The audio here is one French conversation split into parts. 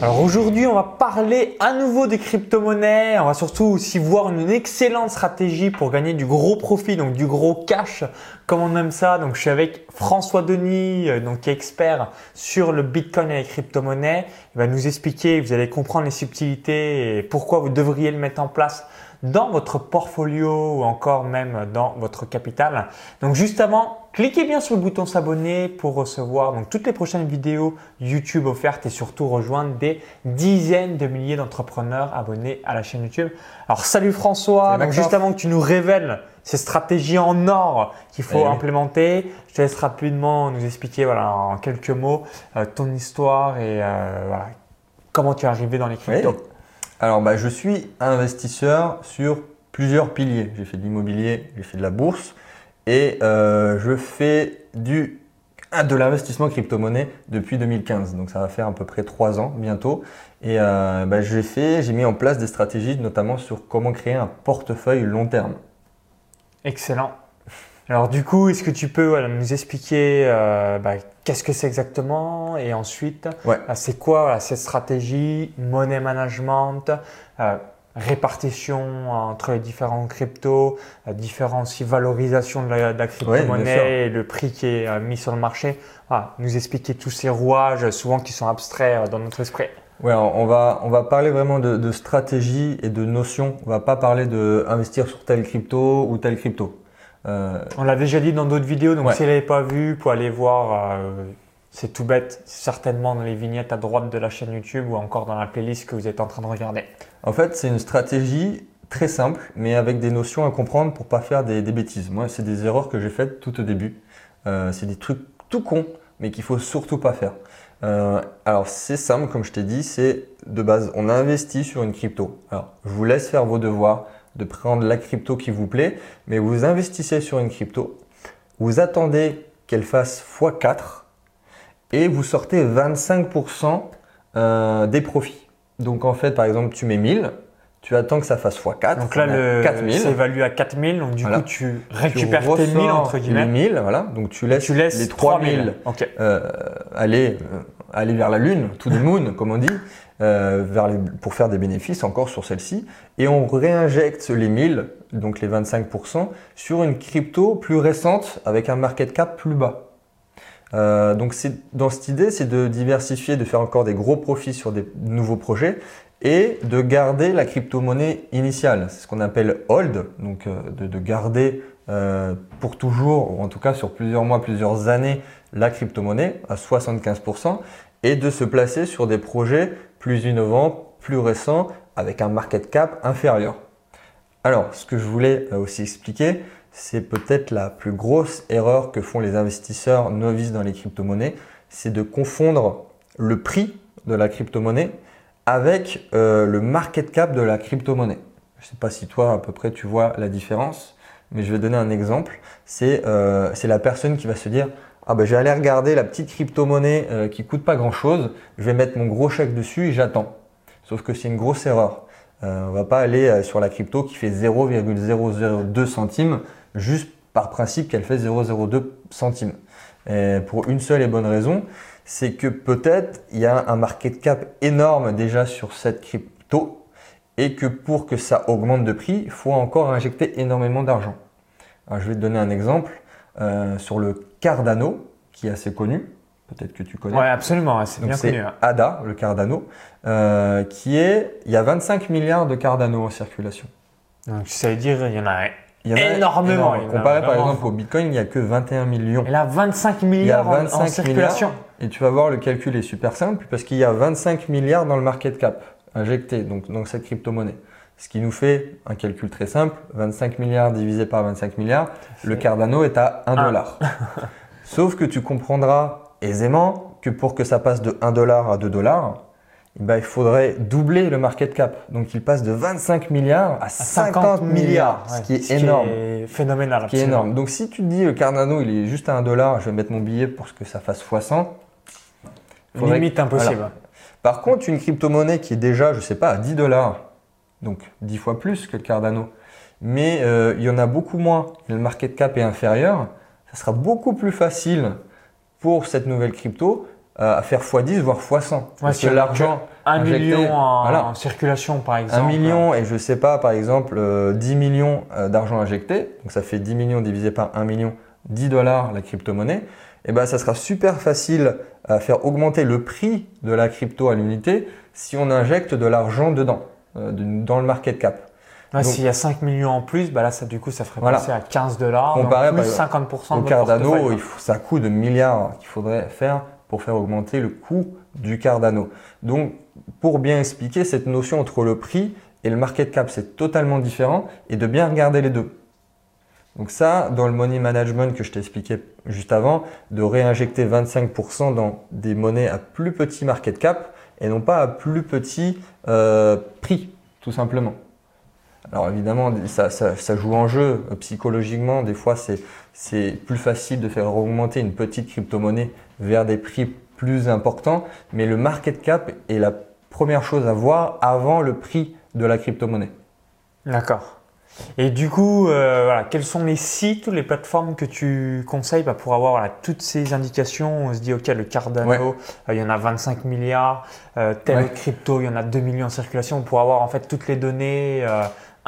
Alors aujourd'hui, on va parler à nouveau des crypto-monnaies. On va surtout aussi voir une excellente stratégie pour gagner du gros profit, donc du gros cash, comme on aime ça. Donc je suis avec François Denis, euh, donc expert sur le Bitcoin et les crypto-monnaies. Il va nous expliquer, vous allez comprendre les subtilités et pourquoi vous devriez le mettre en place dans votre portfolio ou encore même dans votre capital. Donc juste avant, cliquez bien sur le bouton s'abonner pour recevoir donc toutes les prochaines vidéos YouTube offertes et surtout rejoindre des dizaines de milliers d'entrepreneurs abonnés à la chaîne YouTube. Alors salut François, donc juste avant que tu nous révèles ces stratégies en or qu'il faut implémenter, je te laisse rapidement nous expliquer voilà, en quelques mots euh, ton histoire et euh, voilà, comment tu es arrivé dans les cryptos. Alors, bah, je suis investisseur sur plusieurs piliers. J'ai fait de l'immobilier, j'ai fait de la bourse et euh, je fais du, de l'investissement crypto-monnaie depuis 2015. Donc, ça va faire à peu près trois ans bientôt. Et euh, bah, j'ai fait, j'ai mis en place des stratégies, notamment sur comment créer un portefeuille long terme. Excellent. Alors du coup, est-ce que tu peux nous expliquer euh, bah, qu'est-ce que c'est exactement et ensuite euh, c'est quoi cette stratégie, money management, euh, répartition entre les différents cryptos, différentes valorisations de la, crypto-monnaie et le prix qui est mis sur le marché. nous expliquer tous ces rouages souvent qui sont abstraits dans notre esprit. Ouais, on va, on va parler vraiment de, de stratégie et de notions. On va pas parler de investir sur tel crypto ou tel crypto. Euh, On l'a déjà dit dans d'autres vidéos, donc si vous l'avez pas vu, pour aller voir. Euh, c'est tout bête, certainement dans les vignettes à droite de la chaîne YouTube ou encore dans la playlist que vous êtes en train de regarder. En fait, c'est une stratégie très simple, mais avec des notions à comprendre pour pas faire des, bêtises. Moi, c'est des erreurs que j'ai faites tout au début. Euh, c'est des trucs tout cons, mais qu'il faut surtout pas faire. alors, c'est simple, comme je t'ai dit, c'est de base, on investit sur une crypto. Alors, je vous laisse faire vos devoirs de prendre la crypto qui vous plaît, mais vous investissez sur une crypto, vous attendez qu'elle fasse x4 et vous sortez 25% euh, des profits. Donc en fait, par exemple, tu mets 1000, tu attends que ça fasse x4. Donc là, le, c'est évalué à 4000, donc du coup, tu récupères tes 1000 entre guillemets. Les 1000, voilà. Donc tu laisses, les 3000 euh, aller, euh, aller vers la lune, to the moon, comme on dit. Euh, pour faire des bénéfices encore sur celle-ci. Et on réinjecte les 1000, donc les 25%, sur une crypto plus récente avec un market cap plus bas. Euh, donc dans cette idée, c'est de diversifier, de faire encore des gros profits sur des nouveaux projets et de garder la crypto-monnaie initiale. C'est ce qu'on appelle hold, donc euh, de, garder euh, pour toujours, ou en tout cas sur plusieurs mois, plusieurs années, la crypto-monnaie à 75% et de se placer sur des projets plus innovants, plus récents, avec un market cap inférieur. Alors, ce que je voulais euh, aussi expliquer, c'est peut-être la plus grosse erreur que font les investisseurs novices dans les crypto-monnaies, c'est de confondre le prix de la crypto-monnaie avec euh, le market cap de la crypto-monnaie. Je ne sais pas si toi, à peu près, tu vois la différence, mais je vais donner un exemple. C'est euh, la personne qui va se dire ah ben, je vais regarder la petite crypto-monnaie euh, qui coûte pas grand-chose, je vais mettre mon gros chèque dessus et j'attends. Sauf que c'est une grosse erreur. Euh, on va pas aller euh, sur la crypto qui fait 0,002 centimes juste par principe qu'elle fait 0,02 centimes. Et pour une seule et bonne raison, c'est que peut-être il y a un market cap énorme déjà sur cette crypto et que pour que ça augmente de prix, il faut encore injecter énormément d'argent. je vais te donner un exemple. Euh, sur le Cardano, qui est assez connu. Peut-être que tu connais. Oui, absolument, c'est bien connu. Hein. ADA, le Cardano, euh, qui est, il y a 25 milliards de Cardano en circulation. Donc ça veut dire il y en a énormément. Comparé par exemple au Bitcoin, il n'y a que 21 millions. Il a 25 milliards en, circulation. et tu vas voir, le calcul est super simple parce qu'il y a 25 milliards dans le market cap injecté donc dans cette crypto-monnaie. Ce qui nous fait un calcul très simple, 25 milliards divisé par 25 milliards, le Cardano est à 1 dollar. Sauf que tu comprendras aisément que pour que ça passe de 1 dollar à 2 dollars, eh ben, il faudrait doubler le market cap. Donc il passe de 25 milliards à 50, milliards, ce qui est énorme. Qui est phénoménal. Qui est énorme. Donc si tu te dis le Cardano il est juste à 1 dollar, je vais mettre mon billet pour que ça fasse 60. Limite impossible. Par contre, une crypto-monnaie qui est déjà, je sais pas, à 10 dollars, donc 10 fois plus que le Cardano. Mais euh, il y en a beaucoup moins, le market cap est inférieur, ça sera beaucoup plus facile pour cette nouvelle crypto à faire x10 voire x100. parce que l'argent 1 million en, circulation par exemple. 1 million et je sais pas par exemple 10 euh, millions euh, d'argent injecté, donc ça fait 10 millions divisé par 1 million, 10 dollars la crypto-monnaie, et eh ben ça sera super facile à faire augmenter le prix de la crypto à l'unité si on injecte de l'argent dedans, euh, dans le market cap. S'il y a 5 millions en plus, bah là, ça, du coup, ça ferait passer à 15 dollars. Comparé plus 50% au Cardano, il faut, ça coûte de milliards qu'il faudrait faire pour faire augmenter le coût du Cardano. Donc, pour bien expliquer cette notion entre le prix et le market cap, c'est totalement différent et de bien regarder les deux. Donc ça, dans le money management que je t'ai expliqué juste avant, de réinjecter 25% dans des monnaies à plus petit market cap et non pas à plus petit euh, prix, tout simplement. Alors évidemment, ça, ça, joue en jeu psychologiquement. Des fois, c'est plus facile de faire augmenter une petite crypto-monnaie vers des prix plus importants, mais le market cap est la première chose à voir avant le prix de la crypto-monnaie. D'accord. Et du coup, euh, voilà, quels sont les sites ou les plateformes que tu conseilles bah, pour avoir voilà, toutes ces indications On se dit, OK, le Cardano, euh, il y en a 25 milliards, euh, tel crypto, il y en a 2 millions en circulation, pour avoir en fait toutes les données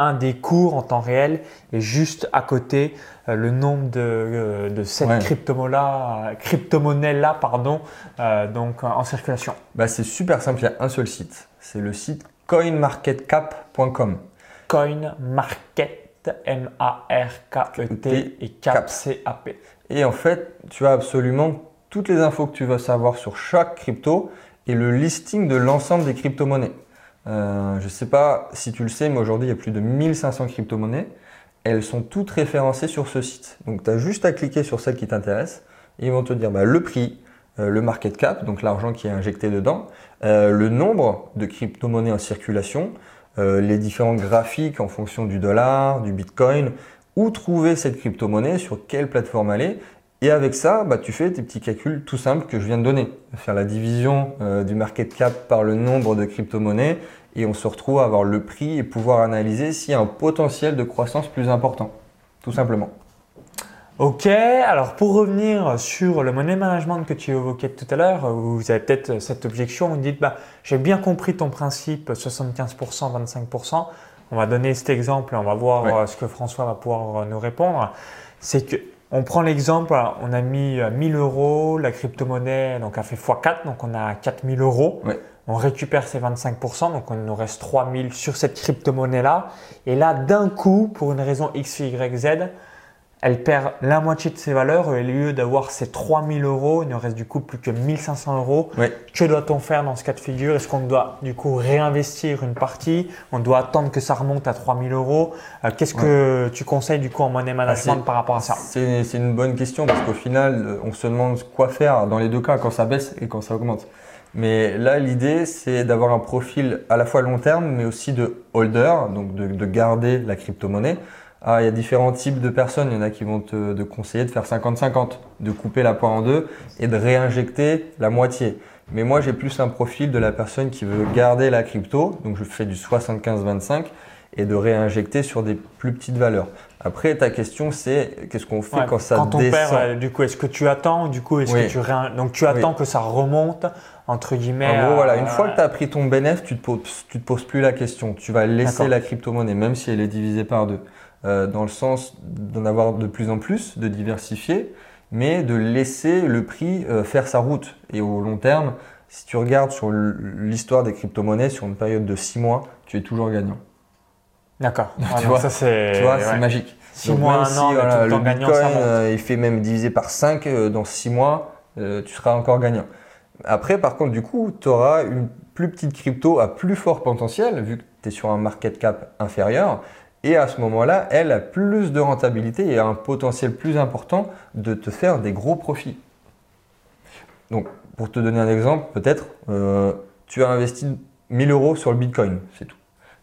un des cours en temps réel et juste à côté euh, le nombre de, euh, de cette crypto-monnaie crypto là pardon, euh, donc en circulation. Bah, c'est super simple, il y a un seul site. C'est le site coinmarketcap.com. Coinmarket, M-A-R-K-E-T et cap, C-A-P. Et en fait, tu as absolument toutes les infos que tu veux savoir sur chaque crypto et le listing de l'ensemble des crypto-monnaies. Euh, je ne sais pas si tu le sais, mais aujourd'hui, il y a plus de 1500 crypto-monnaies. Elles sont toutes référencées sur ce site. Donc, tu as juste à cliquer sur celle qui t'intéresse. Ils vont te dire bah, le prix, euh, le market cap, donc l'argent qui est injecté dedans, euh, le nombre de crypto-monnaies en circulation, les différents graphiques en fonction du dollar, du bitcoin, où trouver cette crypto-monnaie, sur quelle plateforme est, et avec ça, bah, tu fais tes petits calculs tout simples que je viens de donner. Faire la division euh, du market cap par le nombre de crypto-monnaies et on se retrouve à avoir le prix et pouvoir analyser s'il y a un potentiel de croissance plus important. Tout simplement. Ok, alors pour revenir sur le money management que tu évoquais tout à l'heure, vous avez peut-être cette objection, vous dites bah, j'ai bien compris ton principe 75%, 25%. On va donner cet exemple et on va voir euh, ce que François va pouvoir nous répondre. C'est que on prend l'exemple, on a mis 1000 euh, euros, la crypto-monnaie donc a fait x4, donc on a 4000 euros. On récupère ces 25%, donc on nous reste 3000 sur cette crypto-monnaie-là. Et là, d'un coup, pour une raison X, Y, Z, elle perd la moitié de ses valeurs. Au lieu d'avoir ces 3000 euros, il ne reste du coup plus que 1500 euros. Que doit-on faire dans ce cas de figure? Est-ce qu'on doit du coup réinvestir une partie? On doit attendre que ça remonte à 3000 euros euh, Qu'est-ce que tu conseilles du coup en money management ah, par rapport à ça? C'est une bonne question parce qu'au final, euh, on se demande quoi faire dans les deux cas quand ça baisse et quand ça augmente. Mais là, l'idée, c'est d'avoir un profil à la fois long terme, mais aussi de holder, donc de, de garder la crypto-monnaie. Ah, il y a différents types de personnes. Il y en a qui vont te, conseiller de faire 50-50, de couper la poire en deux et de réinjecter la moitié. Mais moi, j'ai plus un profil de la personne qui veut garder la crypto. Donc, je fais du 75-25 et de réinjecter sur des plus petites valeurs. Après, ta question, c'est qu'est-ce qu'on fait quand ça quand on descend perd, Du coup, est-ce que tu attends Du coup, est-ce que tu donc tu attends que ça remonte entre guillemets En gros, voilà, une fois que tu as pris ton bénéfice, tu te poses, tu te poses plus la question. Tu vas laisser la crypto-monnaie, même si elle est divisée par deux. Euh, dans le sens d'en avoir de plus en plus, de diversifier, mais de laisser le prix euh, faire sa route. Et au long terme, si tu regardes sur l'histoire des crypto-monnaies sur une période de 6 mois, tu es toujours gagnant. D'accord. tu, vois, ça c'est magique. 6 mois, un an, le Bitcoin, euh, il fait même diviser par 5 dans 6 mois, tu seras encore gagnant. Après, par contre, du coup, tu auras une plus petite crypto à plus fort potentiel, vu que tu es sur un market cap inférieur. Et à ce moment-là, elle a plus de rentabilité et un potentiel plus important de te faire des gros profits. Donc, pour te donner un exemple, peut-être, euh, tu as investi 1000 euros sur le Bitcoin, c'est tout.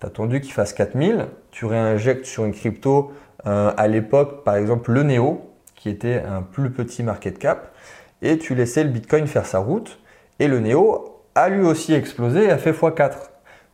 Tu as attendu qu'il fasse 4000, tu réinjectes sur une crypto euh, à l'époque, par exemple le Neo, qui était un plus petit market cap, et tu laissais le Bitcoin faire sa route, et le Neo a lui aussi explosé et a fait x4.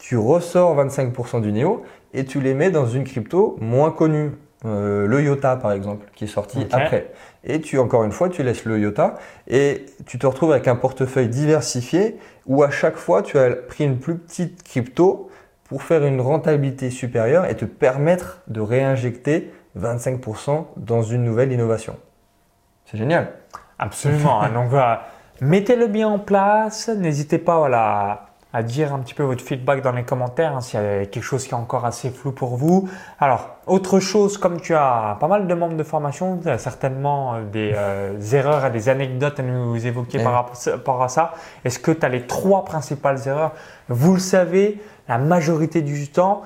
Tu ressors 25% du Neo et tu les mets dans une crypto moins connue le IOTA par exemple, qui est sorti après. Et tu, encore une fois, tu laisses le IOTA et tu te retrouves avec un portefeuille diversifié où à chaque fois, tu as pris une plus petite crypto pour faire une rentabilité supérieure et te permettre de réinjecter 25% dans une nouvelle innovation. C'est génial. Absolument. Donc, mettez-le bien en place. N'hésitez pas voilà, à dire un petit peu votre feedback dans les commentaires hein, s'il y a quelque chose qui est encore assez flou pour vous. Alors, autre chose, comme tu as pas mal de membres de formation, tu as certainement euh, des euh, erreurs et des anecdotes à nous évoquer par rapport à ça. Est-ce que tu as les trois principales erreurs? Vous le savez, la majorité du temps,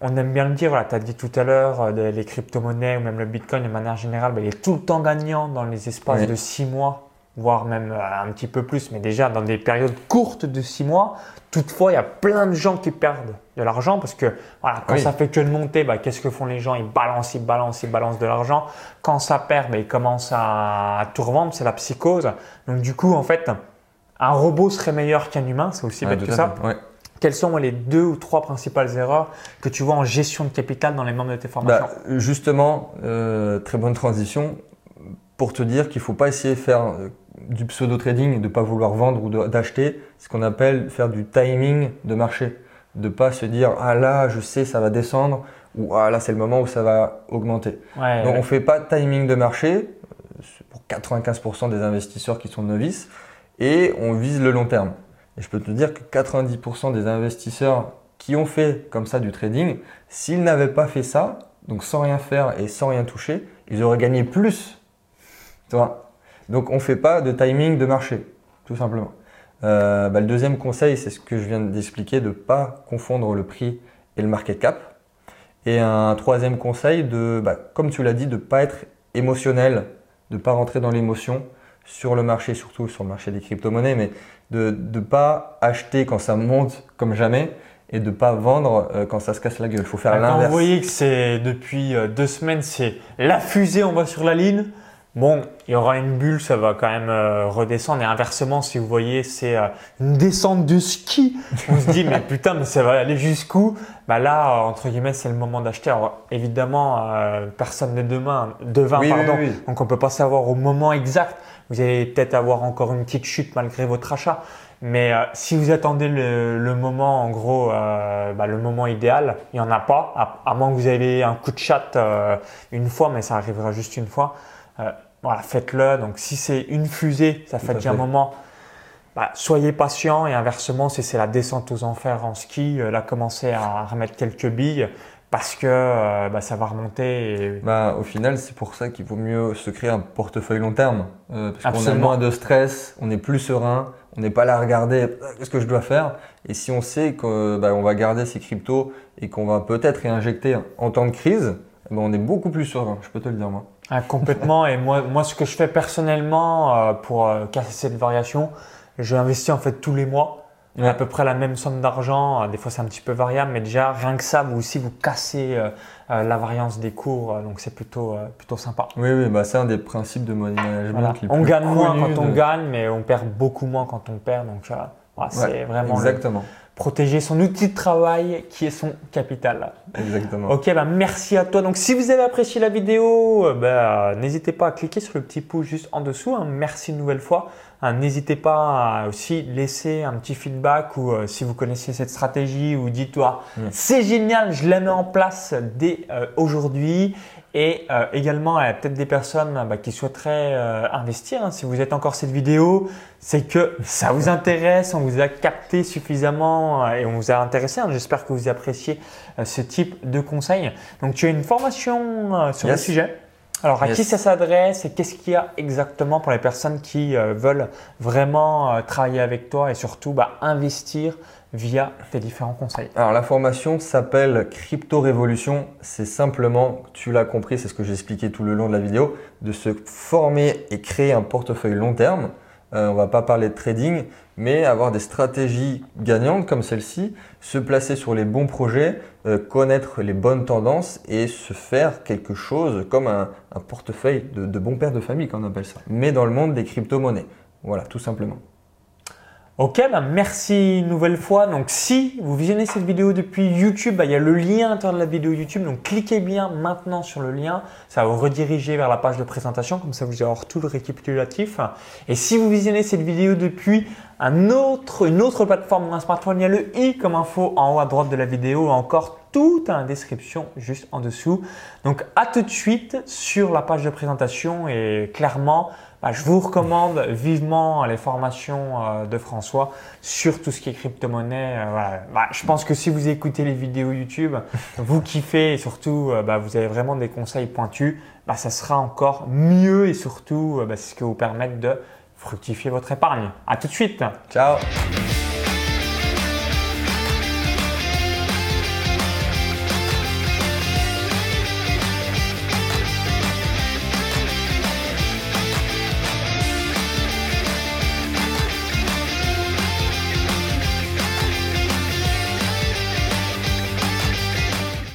on aime bien le dire, voilà, tu as dit tout à l'heure, euh, les crypto-monnaies ou même le Bitcoin de manière générale, ben, il est tout le temps gagnant dans les espaces de six mois voire même euh, un petit peu plus, mais déjà dans des périodes courtes de six mois. Toutefois, il y a plein de gens qui perdent de l'argent parce que voilà, quand ça fait que de monter, bah, qu'est-ce que font les gens? Ils balancent, ils balancent, ils balancent de l'argent. Quand ça perd, bah, ils commencent à, tout revendre, c'est la psychose. Donc du coup, en fait, un robot serait meilleur qu'un humain, c'est aussi bête que ça. Quelles sont les deux ou trois principales erreurs que tu vois en gestion de capital dans les membres de tes formations? Bah, Justement, euh, très bonne transition pour te dire qu'il ne faut pas essayer de faire euh, du pseudo-trading, de ne pas vouloir vendre ou d'acheter, ce qu'on appelle faire du timing de marché. De ne pas se dire ah là je sais ça va descendre ou ah là c'est le moment où ça va augmenter. Donc on ne fait pas de timing de marché pour 95% des investisseurs qui sont novices et on vise le long terme. Et je peux te dire que 90% des investisseurs qui ont fait comme ça du trading, s'ils n'avaient pas fait ça, donc sans rien faire et sans rien toucher, ils auraient gagné plus. Tu vois? Donc on ne fait pas de timing de marché, tout simplement. Euh, bah, le deuxième conseil, c'est ce que je viens d'expliquer, de ne pas confondre le prix et le market cap. Et un troisième conseil, de, bah, comme tu l'as dit, de ne pas être émotionnel, de ne pas rentrer dans l'émotion sur le marché, surtout sur le marché des crypto-monnaies, mais de ne pas acheter quand ça monte comme jamais et de ne pas vendre euh, quand ça se casse la gueule. Il faut faire l'inverse. Vous voyez que c'est depuis euh, deux semaines, c'est la fusée, on va sur la ligne. Bon, il y aura une bulle, ça va quand même euh, redescendre. Et inversement, si vous voyez, c'est euh, une descente de ski. On se dit, mais putain, mais ça va aller jusqu'où? Bah là, euh, entre guillemets, c'est le moment d'acheter. Alors évidemment, personne n'est demain, devin, pardon. Donc on peut pas savoir au moment exact. Vous allez peut-être avoir encore une petite chute malgré votre achat. Mais si vous attendez le, moment, en gros, bah, le moment idéal, il n'y en a pas, à, à, moins que vous ayez un coup de chat une fois, mais ça arrivera juste une fois. Euh, voilà, faites-le. Donc, si c'est une fusée, ça fait déjà un moment. Bah, soyez patient et inversement, si c'est la descente aux enfers en ski, euh, là, commencez à remettre quelques billes parce que euh, bah, ça va remonter. Bah, au final, c'est pour ça qu'il vaut mieux se créer un portefeuille long terme. parce qu'on a moins de stress, on est plus serein, on n'est pas là à regarder qu'est-ce que je dois faire? Et si on sait qu'on bah, va garder ces cryptos et qu'on va peut-être réinjecter en temps de crise, eh ben, on est beaucoup plus serein, je peux te le dire moi. Ah, complètement. Et moi, moi, ce que je fais personnellement euh, pour euh, casser cette variation, je investis en fait tous les mois à peu près la même somme d'argent. Euh, des fois, c'est un petit peu variable, mais déjà, rien que ça, vous aussi, vous cassez la variance des cours. donc, c'est plutôt, plutôt sympa. Oui, oui bah, c'est un des principes de money management. on gagne moins quand on gagne, mais on perd beaucoup moins quand on perd. Donc, c'est vraiment. Exactement protéger son outil de travail qui est son capital. Exactement. Ok, bah merci à toi. Donc si vous avez apprécié la vidéo, bah, n'hésitez pas à cliquer sur le petit pouce juste en dessous. Hein. Merci une nouvelle fois. Hein, n'hésitez pas à aussi laisser un petit feedback ou euh, si vous connaissez cette stratégie ou dites-toi mm. c'est génial, je la mets en place dès euh, aujourd'hui. Et euh, également, il y a peut-être des personnes bah, qui souhaiteraient investir. Hein. Si vous êtes encore cette vidéo, c'est que ça vous intéresse, on vous a capté suffisamment et on vous a intéressé. Hein. J'espère que vous appréciez ce type de conseils. Donc, tu as une formation sur le sujet? Alors, à qui ça s'adresse et qu'est-ce qu'il y a exactement pour les personnes qui euh, veulent vraiment euh, travailler avec toi et surtout bah, investir via tes différents conseils? Alors, la formation s'appelle Crypto Révolution. C'est simplement, tu l'as compris, c'est ce que j'ai expliqué tout le long de la vidéo, de se former et créer un portefeuille long terme. Euh, on va pas parler de trading, mais avoir des stratégies gagnantes comme celle-ci, se placer sur les bons projets, euh, connaître les bonnes tendances et se faire quelque chose comme un, portefeuille de, bon père de famille, qu'on appelle ça, mais dans le monde des crypto-monnaies. Voilà, tout simplement. Ok, bah merci une nouvelle fois. Donc si vous visionnez cette vidéo depuis YouTube, bah, il y a le lien à l'intérieur de la vidéo YouTube. Donc cliquez bien maintenant sur le lien. Ça va vous rediriger vers la page de présentation. Comme ça, vous allez avoir tout le récapitulatif. Et si vous visionnez cette vidéo depuis un autre, une autre plateforme ou un smartphone, il y a le i comme info en haut à droite de la vidéo. Encore tout dans la description juste en dessous. Donc à tout de suite sur la page de présentation et clairement, bah, je vous recommande vivement les formations euh, de François sur tout ce qui est crypto-monnaie. Euh, bah, je pense que si vous écoutez les vidéos YouTube, vous kiffez et surtout euh, bah, vous avez vraiment des conseils pointus, ça sera encore mieux et surtout c'est ce qui vous permettre de fructifier votre épargne. À tout de suite. Ciao.